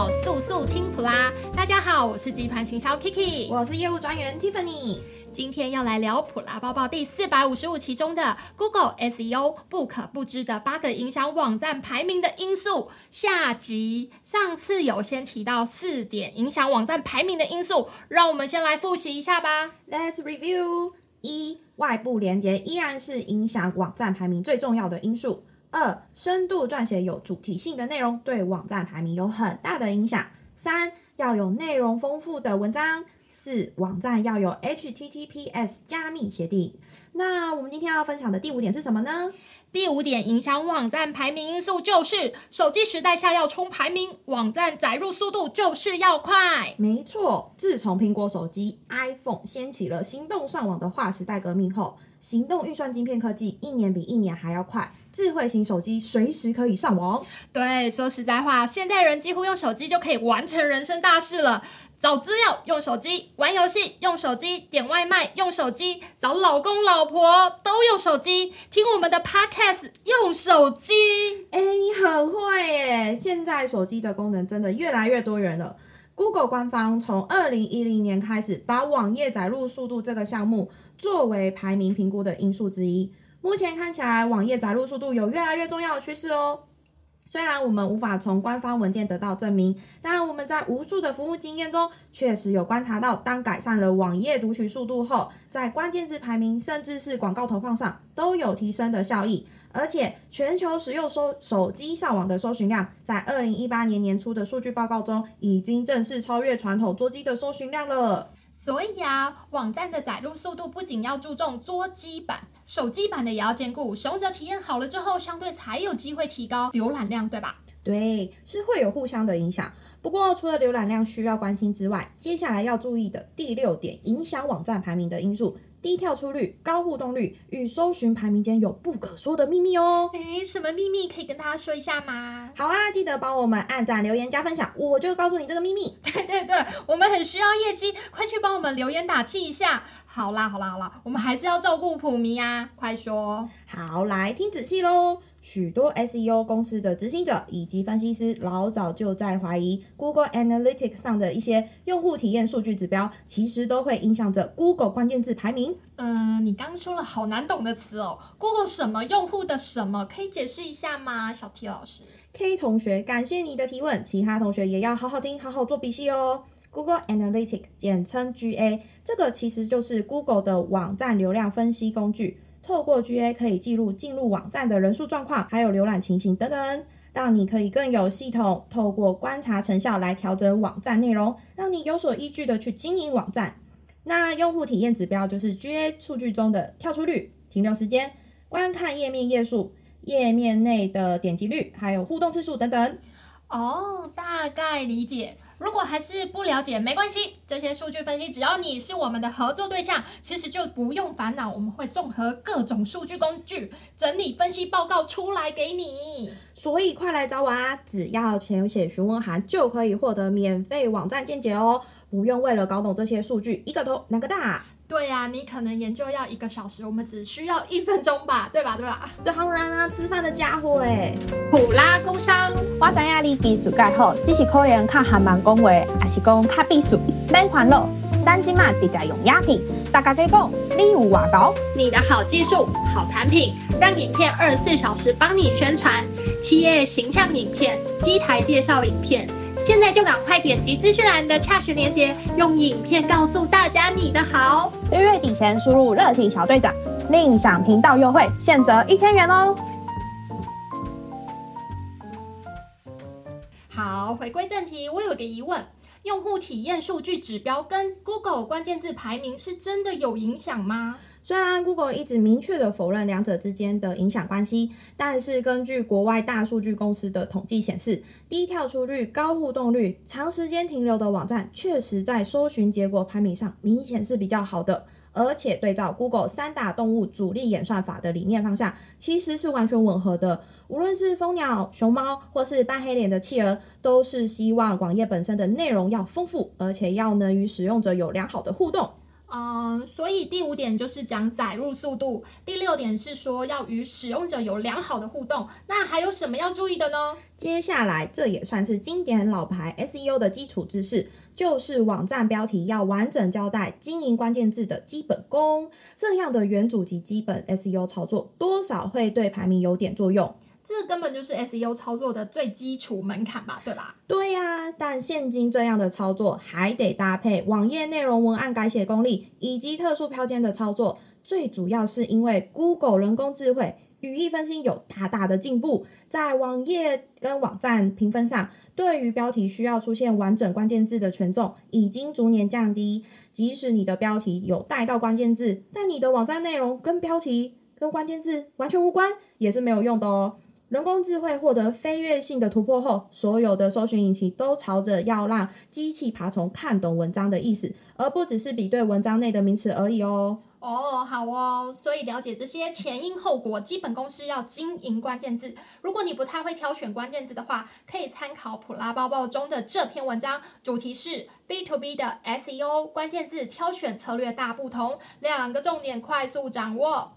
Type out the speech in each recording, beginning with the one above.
到速速听普拉。大家好，我是集团行销 Kiki，我是业务专员 Tiffany。今天要来聊普拉包包第四百五十五期中的 Google SEO 不可不知的八个影响网站排名的因素下集。上次有先提到四点影响网站排名的因素，让我们先来复习一下吧。Let's review：一、外部连接依然是影响网站排名最重要的因素。二、深度撰写有主题性的内容对网站排名有很大的影响。三、要有内容丰富的文章。四、网站要有 HTTPS 加密协定。那我们今天要分享的第五点是什么呢？第五点影响网站排名因素就是手机时代下要冲排名，网站载入速度就是要快。没错，自从苹果手机 iPhone 掀起了行动上网的划时代革命后，行动运算晶片科技一年比一年还要快，智慧型手机随时可以上网。对，说实在话，现在人几乎用手机就可以完成人生大事了。找资料用手机，玩游戏用手机，点外卖用手机，找老公老婆都用手机，听我们的 podcast 用手机。哎，你很会耶！现在手机的功能真的越来越多元了。Google 官方从二零一零年开始，把网页载入速度这个项目作为排名评估的因素之一。目前看起来，网页载入速度有越来越重要的趋势哦。虽然我们无法从官方文件得到证明，但我们在无数的服务经验中，确实有观察到，当改善了网页读取速度后，在关键字排名甚至是广告投放上都有提升的效益。而且，全球使用手手机上网的搜寻量，在二零一八年年初的数据报告中，已经正式超越传统桌机的搜寻量了。所以呀，网站的载入速度不仅要注重桌机版，手机版的也要兼顾。使用者体验好了之后，相对才有机会提高浏览量，对吧？对，是会有互相的影响。不过，除了浏览量需要关心之外，接下来要注意的第六点，影响网站排名的因素。低跳出率、高互动率与搜寻排名间有不可说的秘密哦！诶，什么秘密可以跟大家说一下吗？好啊，记得帮我们按赞、留言、加分享，我就告诉你这个秘密。对对对，我们很需要业绩，快去帮我们留言打气一下。好啦好啦好啦，我们还是要照顾普迷啊！快说。好，来听仔细喽。许多 SEO 公司的执行者以及分析师老早就在怀疑，Google Analytics 上的一些用户体验数据指标，其实都会影响着 Google 关键字排名。嗯，你刚说了好难懂的词哦，Google 什么用户的什么，可以解释一下吗？小 T 老师，K 同学，感谢你的提问，其他同学也要好好听，好好做笔记哦。Google Analytics 简称 GA，这个其实就是 Google 的网站流量分析工具。透过 GA 可以记录进入网站的人数状况，还有浏览情形等等，让你可以更有系统透过观察成效来调整网站内容，让你有所依据的去经营网站。那用户体验指标就是 GA 数据中的跳出率、停留时间、观看页面页数、页面内的点击率，还有互动次数等等。哦，大概理解。如果还是不了解，没关系，这些数据分析只要你是我们的合作对象，其实就不用烦恼。我们会综合各种数据工具，整理分析报告出来给你。所以快来找我啊！只要填写询问函，就可以获得免费网站见解哦。不用为了搞懂这些数据，一个头两个大。对呀、啊，你可能研究要一个小时，我们只需要一分钟吧，对吧？对吧？当然啊，吃饭的家伙哎，普拉工商，我知影你技术盖好，只是可能较含慢讲话，还是讲较闭俗，别烦恼，咱今嘛直接用鸦片，大家可以讲你有外高，你的好技术、好产品，让影片二十四小时帮你宣传，企业形象影片、机台介绍影片。现在就赶快点击资讯栏的洽询链接，用影片告诉大家你的好。月月底前输入热情小队长，另享频道优惠，现折一千元哦。好，回归正题，我有个疑问：用户体验数据指标跟 Google 关键字排名是真的有影响吗？虽然 Google 一直明确的否认两者之间的影响关系，但是根据国外大数据公司的统计显示，低跳出率、高互动率、长时间停留的网站，确实在搜寻结果排名上明显是比较好的。而且对照 Google 三大动物主力演算法的理念方向，其实是完全吻合的。无论是蜂鸟、熊猫，或是半黑脸的企鹅，都是希望网页本身的内容要丰富，而且要能与使用者有良好的互动。嗯，所以第五点就是讲载入速度，第六点是说要与使用者有良好的互动。那还有什么要注意的呢？接下来这也算是经典老牌 SEO 的基础知识，就是网站标题要完整交代经营关键字的基本功。这样的元祖级基本 SEO 操作，多少会对排名有点作用。这根本就是 SEO 操作的最基础门槛吧，对吧？对呀、但现今这样的操作还得搭配网页内容文案改写功力以及特殊标签的操作。最主要是因为 Google 人工智慧语义分析有大大的进步，在网页跟网站评分上，对于标题需要出现完整关键字的权重已经逐年降低。即使你的标题有带到关键字，但你的网站内容跟标题跟关键字完全无关，也是没有用的哦。人工智慧获得飞跃性的突破后，所有的搜寻引擎都朝着要让机器爬虫看懂文章的意思，而不只是比对文章内的名词而已哦。哦，好哦。所以了解这些前因后果，基本公式要经营关键字。如果你不太会挑选关键字的话，可以参考普拉包包中的这篇文章，主题是 B to B 的 SEO 关键字挑选策略大不同，两个重点快速掌握。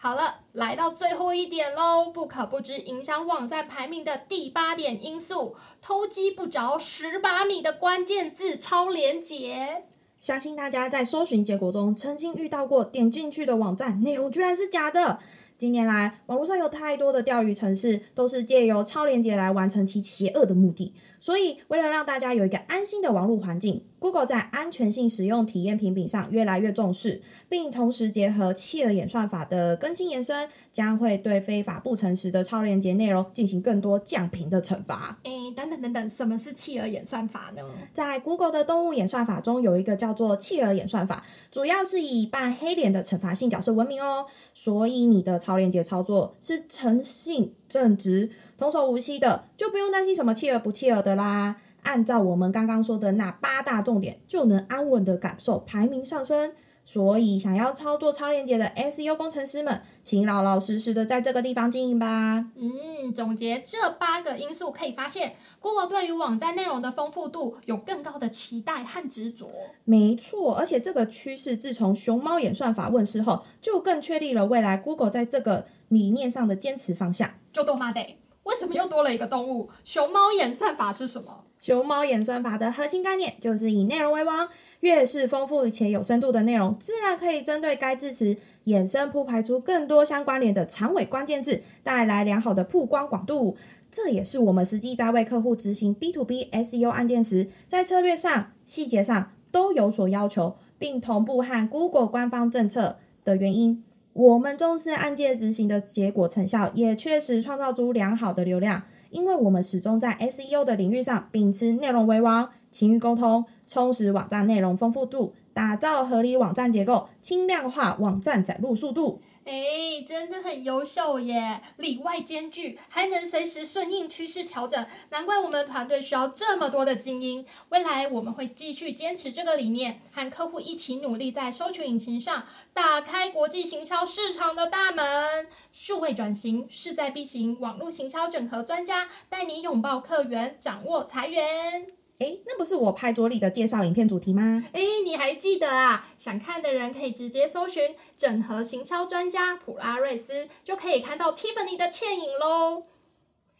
好了，来到最后一点喽，不可不知影响网站排名的第八点因素——偷鸡不着蚀把米的关键字超连结。相信大家在搜寻结果中曾经遇到过，点进去的网站内容居然是假的。近年来，网络上有太多的钓鱼程式，都是借由超连结来完成其邪恶的目的。所以，为了让大家有一个安心的网络环境，Google 在安全性使用体验评比上越来越重视，并同时结合企鹅演算法的更新延伸，将会对非法不诚实的超链接内容进行更多降频的惩罚。诶，等等等等，什么是企鹅演算法呢？在 Google 的动物演算法中，有一个叫做企鹅演算法，主要是以扮黑脸的惩罚性角色闻名哦。所以你的超链接操作是诚信、正直、童叟无欺的，就不用担心什么企鹅不企鹅的啦。按照我们刚刚说的那八大重点，就能安稳的感受排名上升。所以，想要操作超链接的 SEO 工程师们，请老老实实的在这个地方经营吧。嗯，总结这八个因素，可以发现，Google 对于网站内容的丰富度有更高的期待和执着。没错，而且这个趋势自从熊猫演算法问世后，就更确立了未来 Google 在这个理念上的坚持方向。就多妈的，为什么又多了一个动物？熊猫演算法是什么？熊猫演算法的核心概念就是以内容为王。越是丰富且有深度的内容，自然可以针对该字词衍生铺排出更多相关联的长尾关键字，带来良好的曝光广度。这也是我们实际在为客户执行 B to B SEO 案件时，在策略上、细节上都有所要求，并同步和 Google 官方政策的原因。我们重视案件执行的结果成效，也确实创造出良好的流量。因为我们始终在 SEO 的领域上秉持内容为王、勤于沟通。充实网站内容丰富度，打造合理网站结构，轻量化网站载入速度。哎，真的很优秀耶，里外兼具，还能随时顺应趋势调整，难怪我们团队需要这么多的精英。未来我们会继续坚持这个理念，和客户一起努力，在搜寻引擎上打开国际行销市场的大门。数位转型势在必行，网络行销整合专家带你拥抱客源，掌握财源。哎，那不是我拍桌里的介绍影片主题吗？哎，你还记得啊？想看的人可以直接搜寻“整合行销专家普拉瑞斯”，就可以看到 Tiffany 的倩影喽。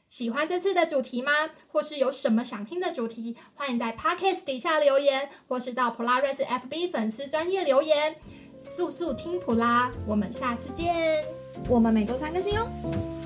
喜欢这次的主题吗？或是有什么想听的主题？欢迎在 Podcast 底下留言，或是到普拉瑞斯 FB 粉丝专业留言。速速听普拉，我们下次见。我们每周三更新哦。